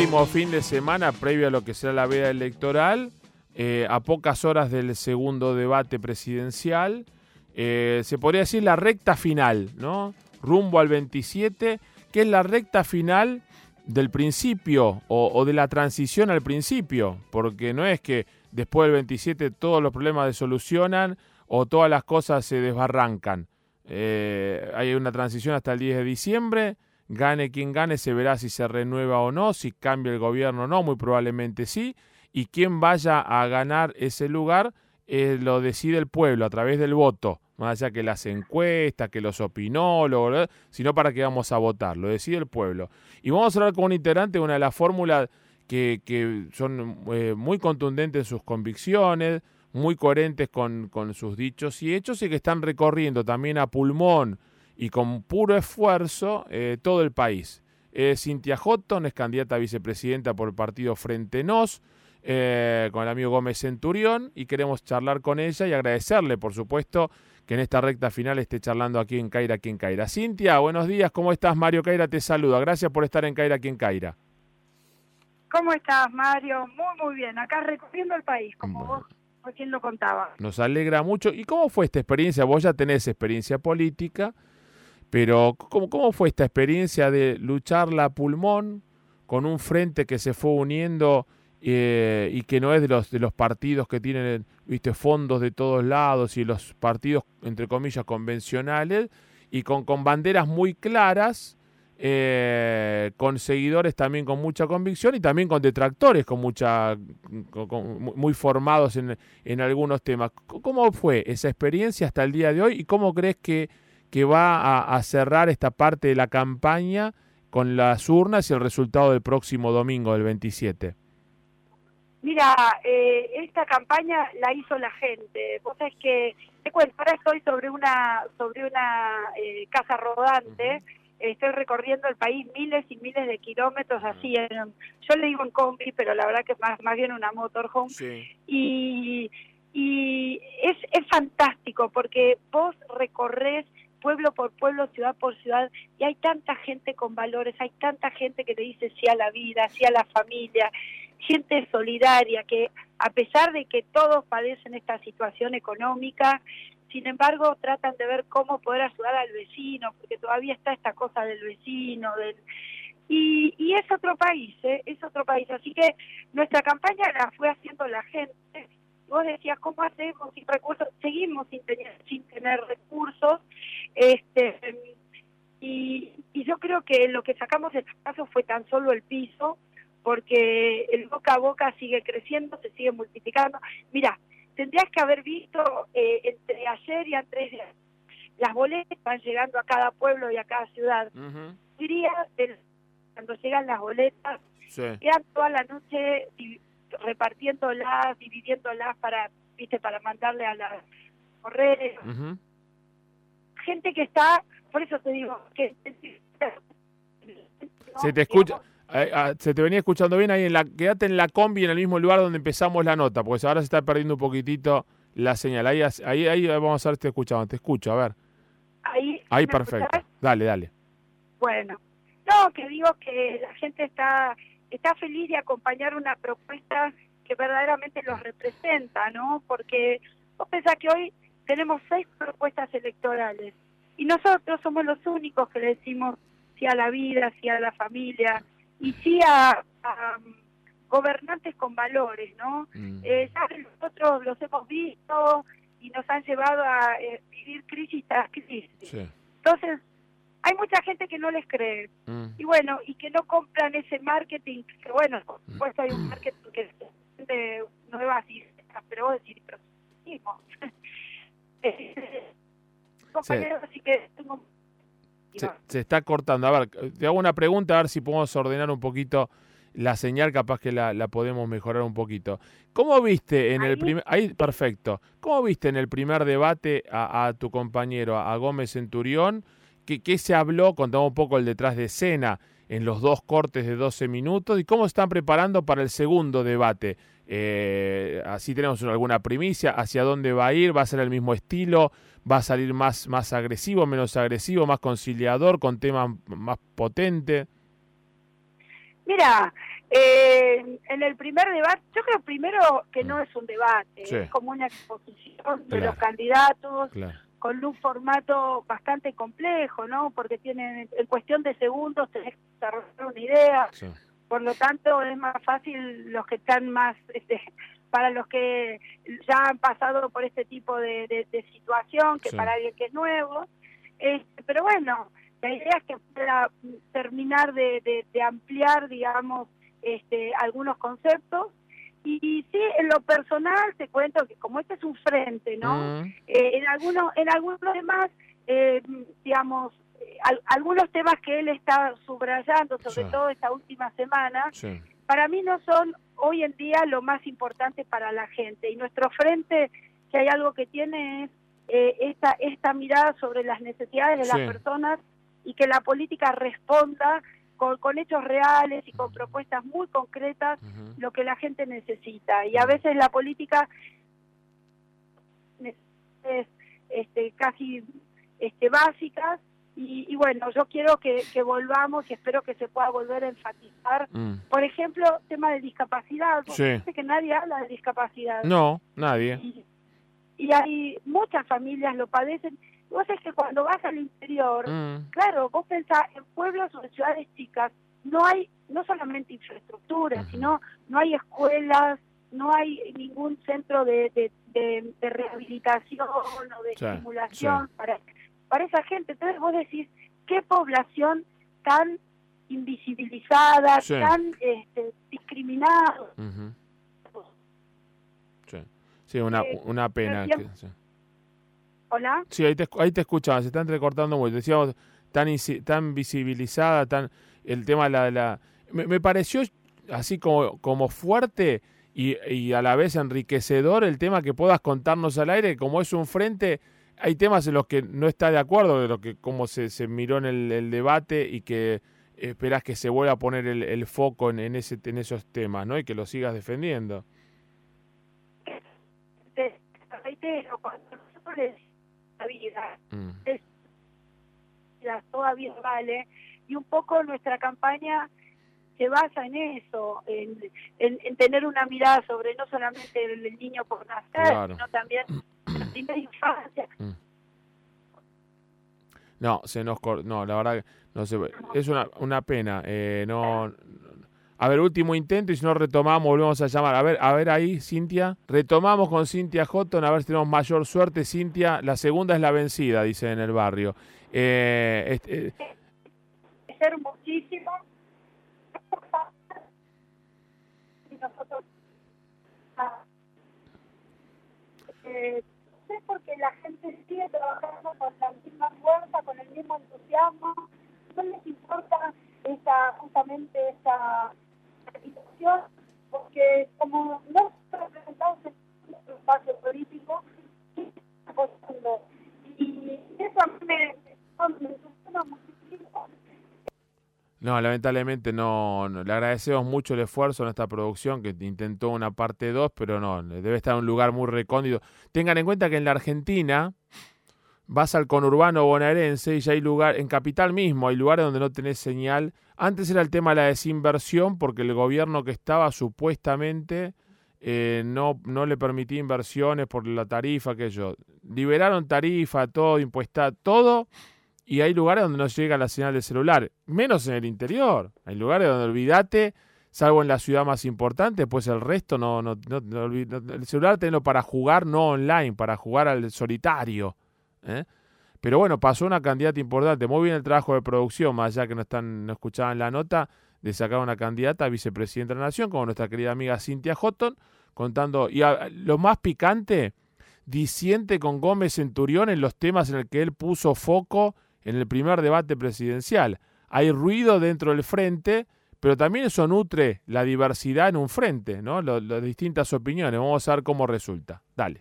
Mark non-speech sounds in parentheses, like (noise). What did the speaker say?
último fin de semana previo a lo que será la veda electoral, eh, a pocas horas del segundo debate presidencial, eh, se podría decir la recta final, ¿no? Rumbo al 27, que es la recta final del principio o, de la transición al principio, porque no es que después del 27 todos los problemas se solucionan o todas las cosas se desbarrancan. Eh, hay una transición hasta el 10 de diciembre, gane quien gane, se verá si se renueva o no, si cambia el gobierno o no, muy probablemente sí, y quien vaya a ganar ese lugar eh, lo decide el pueblo a través del voto, más allá que las encuestas, que los opinólogos, sino para que vamos a votar, lo decide el pueblo. Y vamos a hablar con un integrante de una de las fórmulas que, son eh, muy contundentes en sus convicciones, muy coherentes con, sus dichos y hechos y que están recorriendo también a pulmón y con puro esfuerzo eh, todo el país. Eh, Cintia Houghton es candidata a vicepresidenta por el partido Frente Nos, eh, con el amigo Gómez Centurión, y queremos charlar con ella y agradecerle, por supuesto, que en esta recta final esté charlando aquí en Caira, aquí en Caira. Cintia, buenos días, ¿cómo estás? Mario Caira te saluda. Gracias por estar en Caira, aquí en Caira. ¿Cómo estás, Mario? Muy, muy bien. Acá recorriendo el país, como bueno. vos recién lo contaba. Nos alegra mucho. ¿Y cómo fue esta experiencia? Vos ya tenés experiencia política, pero ¿cómo, cómo fue esta experiencia de lucharla a pulmón con un frente que se fue uniendo eh, y que no es de los, de los partidos que tienen viste fondos de todos lados y los partidos, entre comillas, convencionales, y con, con banderas muy claras? Eh, con seguidores también con mucha convicción y también con detractores con mucha con, con, muy formados en, en, algunos temas. ¿Cómo fue esa experiencia hasta el día de hoy y cómo crees que, que va a, a, cerrar esta parte de la campaña con las urnas y el resultado del próximo domingo del 27? Mira, eh, esta campaña la hizo la gente. Vos sabés que te cuento, ahora estoy sobre una sobre una eh, casa rodante. Estoy recorriendo el país miles y miles de kilómetros así en, yo le digo en combi pero la verdad que es más más bien una motorhome sí. y y es es fantástico porque vos recorres pueblo por pueblo, ciudad por ciudad, y hay tanta gente con valores, hay tanta gente que le dice sí a la vida, sí a la familia, gente solidaria, que a pesar de que todos padecen esta situación económica, sin embargo tratan de ver cómo poder ayudar al vecino, porque todavía está esta cosa del vecino, del... Y, y es otro país, ¿eh? es otro país. Así que nuestra campaña la fue haciendo la gente. Vos decías, ¿cómo hacemos sin recursos? Seguimos sin tener, sin tener recursos. este y, y yo creo que lo que sacamos de este caso fue tan solo el piso, porque el boca a boca sigue creciendo, se sigue multiplicando. Mira, tendrías que haber visto eh, entre ayer y antes de las boletas van llegando a cada pueblo y a cada ciudad. Uh -huh. Diría, el, cuando llegan las boletas, sí. quedan toda la noche repartiéndolas, dividiéndolas para, viste, para mandarle a las. Uh -huh. Gente que está, por eso te digo, que... Se te escucha... Eh, se te venía escuchando bien ahí en la quédate en la combi en el mismo lugar donde empezamos la nota porque ahora se está perdiendo un poquitito la señal ahí ahí, ahí vamos a ver si te escuchamos te escucho a ver ahí ahí perfecto escuchás? dale dale bueno no que digo que la gente está está feliz de acompañar una propuesta que verdaderamente los representa no porque vos pensás que hoy tenemos seis propuestas electorales y nosotros somos los únicos que le decimos sí a la vida sí a la familia y sí a, a gobernantes con valores, ¿no? Mm. Eh, ya nosotros los hemos visto y nos han llevado a eh, vivir crisis tras crisis. Sí. Entonces, hay mucha gente que no les cree. Mm. Y bueno, y que no compran ese marketing, que bueno, por mm. supuesto hay un marketing que es de nuevas ideas, pero vos decís, pero mismo. (laughs) compañeros, así que tengo se, se, está cortando. A ver, te hago una pregunta, a ver si podemos ordenar un poquito la señal, capaz que la, la podemos mejorar un poquito. ¿Cómo viste en ¿Ahí? el primer... Ahí, perfecto. ¿Cómo viste en el primer debate a, a tu compañero, a Gómez Centurión? ¿Qué, ¿Qué, se habló? Contamos un poco el detrás de escena en los dos cortes de 12 minutos. ¿Y cómo están preparando para el segundo debate? Eh, así tenemos alguna primicia, hacia dónde va a ir, va a ser el mismo estilo, va a salir más, más agresivo, menos agresivo, más conciliador, con temas más potentes. Mira, Eh, en el primer debate, yo creo primero que no es un debate, Sí. es como una exposición de Claro. los candidatos Claro. Con un formato bastante complejo, ¿no? Porque tienen en cuestión de segundos tenés que desarrollar una idea, Sí. por lo tanto es más fácil los que están más este, para los que ya han pasado por este tipo de, de- de situación que Sí. para alguien que es nuevo Este, pero bueno la idea es que pueda terminar de, de- de ampliar digamos este, algunos conceptos y, sí en lo personal te cuento que como este es un frente no Mm, eh, en algunos en algunos demás eh, digamos eh, al- algunos temas que él está subrayando sobre Sí. todo esta última semana sí. para mí no son hoy en día lo más importante para la gente y nuestro frente si hay algo que tiene es eh, esta esta mirada sobre las necesidades de Sí. las personas y que la política responda con, con hechos reales y con propuestas muy concretas lo que la gente necesita y a veces la política es este casi este básicas y, y bueno yo quiero que, que volvamos y espero que se pueda volver a enfatizar Mm. por ejemplo tema de discapacidad Sí. Fíjate que nadie habla de discapacidad No, nadie. y, y hay muchas familias lo padecen vos es que cuando vas al interior Mm, Claro, vos pensás en pueblos o en ciudades chicas, no hay no solamente infraestructura, sino no hay escuelas, no hay ningún centro de, de, de- de rehabilitación o de Sí, estimulación sí. para para esa gente. Entonces vos decís, qué población tan invisibilizada, Sí. tan este, discriminada. Sí. Sí, una, Eh, una pena. pero que- sí. Hola. Sí, ahí te, ahí te escuchaba, se está entrecortando mucho. Decíamos, tan, tan visibilizada, tan el tema de la... de la me, me pareció así como, como fuerte y, y a la vez enriquecedor el tema que puedas contarnos al aire, como es un frente, hay temas en los que no está de acuerdo de lo que cómo se, se miró en el, el debate y que esperás que se vuelva a poner el, el foco en, en, ese, en esos temas, ¿no? Y que lo sigas defendiendo. Te reitero, cuando nosotros le decimos la vida, Mm, todavía vale y un poco nuestra campaña se basa en eso, en, en- en tener una mirada sobre no solamente el, el niño por nacer, Claro. sino también (clears throat) la primera infancia. No, se nos cor- no, la verdad que no sé, es una, una pena. eh, no, a ver, último intento y si no retomamos, volvemos a llamar. A ver, a ver ahí, Cintia. Retomamos con Cintia Houghton, a ver si tenemos mayor suerte. Cintia, la segunda es la vencida, dice en el barrio. Eh, este, eh, Es hermosísimo. Y nosotros ah, eh, no sé porque la gente sigue trabajando con la misma fuerza, con el mismo entusiasmo, no les importa esa, justamente esa porque como no están representados en nuestro espacio político. Y eso me, me entusiasma muchísimo. no, lamentablemente no, no. Le agradecemos mucho el esfuerzo en esta producción que intentó una parte 2, pero no, debe estar en un lugar muy recóndito. Tengan en cuenta que en la Argentina vas al conurbano bonaerense y ya hay lugar, en Capital mismo, hay lugares donde no tenés señal. Antes era el tema de la desinversión porque el gobierno que estaba supuestamente eh, no, no le permitía inversiones por la tarifa, que yo. Liberaron tarifa, todo, impuesta, todo, y hay lugares donde no llega la señal de celular, menos en el interior. Hay lugares donde olvídate, salvo en la ciudad más importante, pues el resto no, no, no, no el celular tenlo para jugar no online, para jugar al solitario. ¿Eh? Pero bueno, pasó una candidata importante. Muy bien el trabajo de producción, más allá que no están, no escuchaban la nota, de sacar una candidata a vicepresidenta de la Nación, como nuestra querida amiga Cintia Houghton, contando. Y lo más picante, disiente con Gómez Centurión en los temas en el que él puso foco en el primer debate presidencial. Hay ruido dentro del frente, pero también eso nutre la diversidad en un frente, ¿no? Las distintas opiniones. Vamos a ver cómo resulta. Dale.